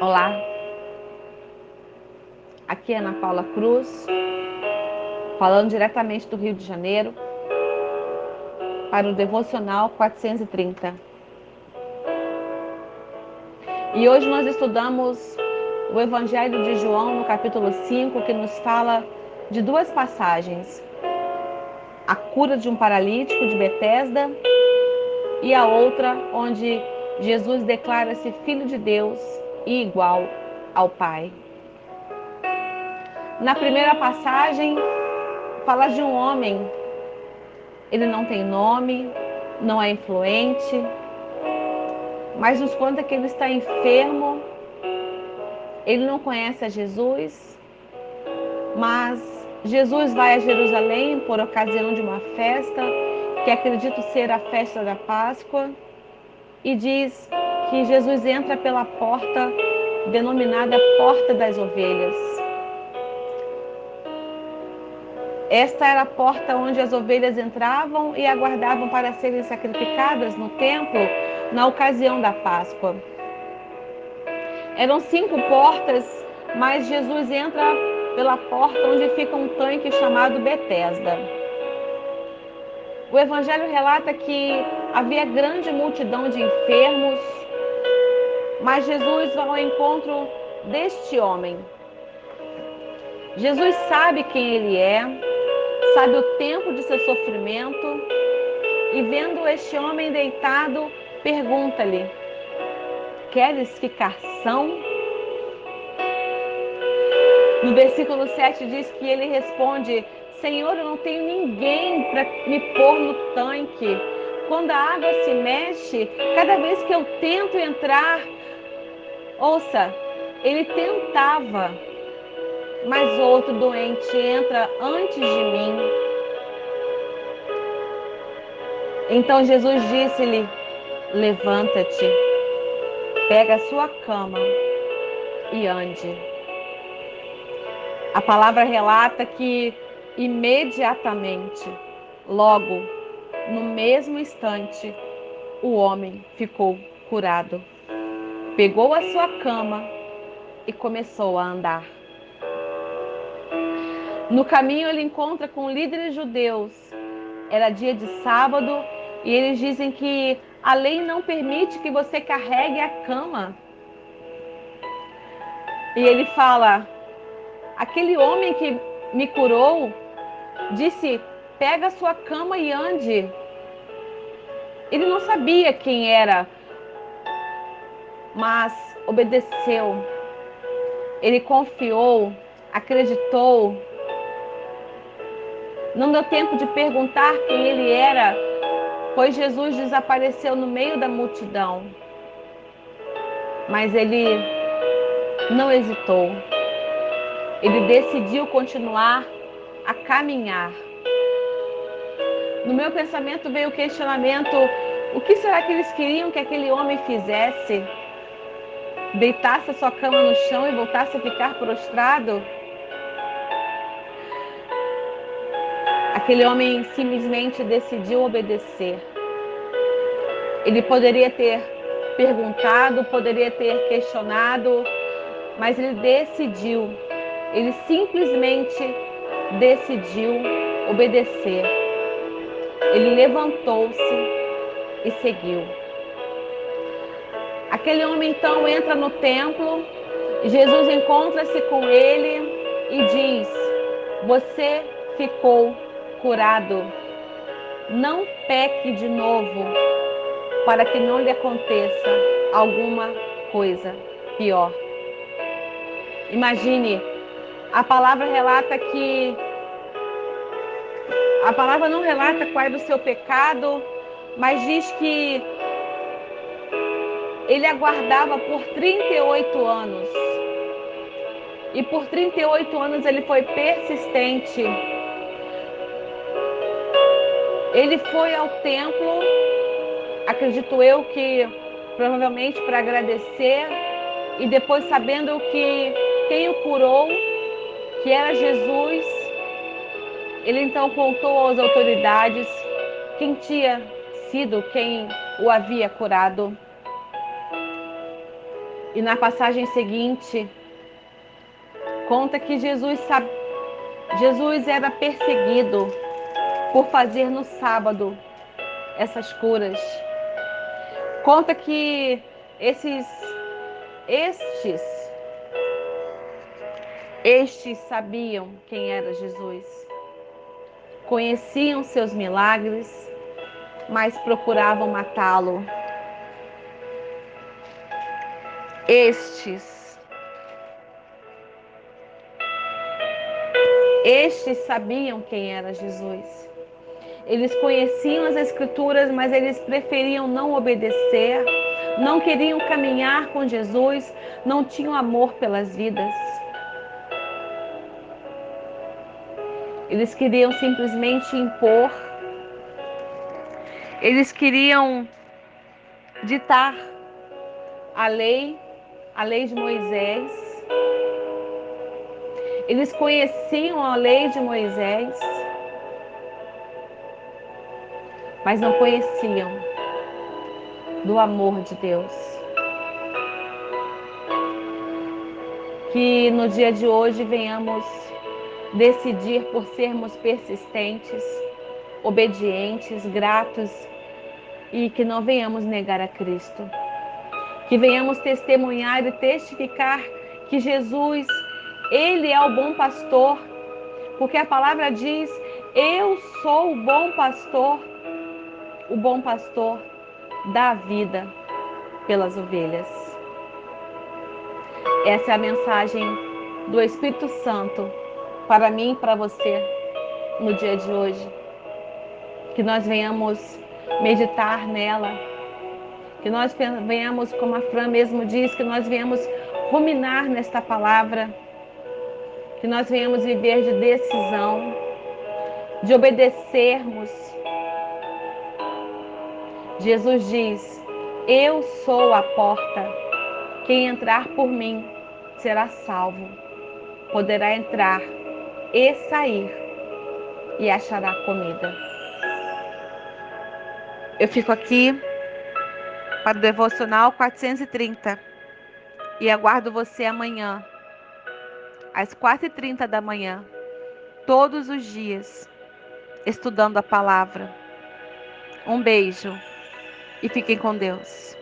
Olá, aqui é Ana Paula Cruz, falando diretamente do Rio de Janeiro, para o Devocional 430. E hoje nós estudamos o Evangelho de João, no capítulo 5, que nos fala de duas passagens: a cura de um paralítico de Betesda e a outra onde Jesus declara-se filho de Deus e igual ao Pai. Na primeira passagem, fala de um homem. Ele não tem nome, não é influente, mas nos conta que ele está enfermo. Ele não conhece a Jesus, mas Jesus vai a Jerusalém por ocasião de uma festa, que acredito ser a festa da Páscoa, e diz que Jesus entra pela porta denominada Porta das Ovelhas. Esta era a porta onde as ovelhas entravam e aguardavam para serem sacrificadas no templo na ocasião da Páscoa. Eram cinco portas, mas Jesus entra pela porta onde fica um tanque chamado Betesda. O Evangelho relata que havia grande multidão de enfermos, mas Jesus vai ao encontro deste homem. Jesus sabe quem ele é, sabe o tempo de seu sofrimento, e vendo este homem deitado, pergunta-lhe: Queres ficar são? No versículo 7 diz que ele responde: Senhor, eu não tenho ninguém para me pôr no tanque. Quando a água se mexe, cada vez que eu tento entrar, Ouça, ele tentava, mas outro doente entra antes de mim. Então Jesus disse-lhe: Levanta-te, pega a sua cama e ande. A palavra relata que imediatamente, logo, no mesmo instante, o homem ficou curado pegou a sua cama e começou a andar. No caminho, ele encontra com líderes judeus. Era dia de sábado e eles dizem que a lei não permite que você carregue a cama. E ele fala: aquele homem que me curou disse: pega a sua cama e ande. Ele não sabia quem era mas obedeceu. Ele confiou, acreditou. Não deu tempo de perguntar quem ele era, pois Jesus desapareceu no meio da multidão. Mas ele não hesitou. Ele decidiu continuar a caminhar. No meu pensamento veio o questionamento: o que será que eles queriam que aquele homem fizesse? Deitasse a sua cama no chão e voltasse a ficar prostrado? Aquele homem simplesmente decidiu obedecer. Ele poderia ter perguntado, poderia ter questionado, mas ele decidiu, ele simplesmente decidiu obedecer. Ele levantou-se e seguiu. Aquele homem então entra no templo, Jesus encontra-se com ele e diz: Você ficou curado. Não peque de novo, para que não lhe aconteça alguma coisa pior. Imagine, a palavra relata que a palavra não relata qual é o seu pecado, mas diz que ele aguardava por 38 anos. E por 38 anos ele foi persistente. Ele foi ao templo, acredito eu que provavelmente para agradecer e depois sabendo que quem o curou, que era Jesus, ele então contou às autoridades quem tinha sido quem o havia curado. E na passagem seguinte, conta que Jesus, sabe, Jesus era perseguido por fazer no sábado essas curas. Conta que esses estes estes sabiam quem era Jesus. Conheciam seus milagres, mas procuravam matá-lo. Estes estes sabiam quem era Jesus. Eles conheciam as Escrituras, mas eles preferiam não obedecer, não queriam caminhar com Jesus, não tinham amor pelas vidas. Eles queriam simplesmente impor, eles queriam ditar a lei, a lei de Moisés. Eles conheciam a lei de Moisés, mas não conheciam do amor de Deus. Que no dia de hoje venhamos decidir por sermos persistentes, obedientes, gratos e que não venhamos negar a Cristo. Que venhamos testemunhar e testificar que Jesus, Ele é o bom pastor, porque a palavra diz: Eu sou o bom pastor, o bom pastor dá a vida pelas ovelhas. Essa é a mensagem do Espírito Santo para mim e para você no dia de hoje. Que nós venhamos meditar nela, que nós venhamos, como a Fran mesmo diz, que nós venhamos ruminar nesta palavra, que nós venhamos viver de decisão, de obedecermos. Jesus diz: Eu sou a porta, quem entrar por mim será salvo, poderá entrar e sair e achará comida. Eu fico aqui para o devocional 430 e aguardo você amanhã, às 4h30 da manhã, todos os dias, estudando a palavra. Um beijo e fiquem com Deus.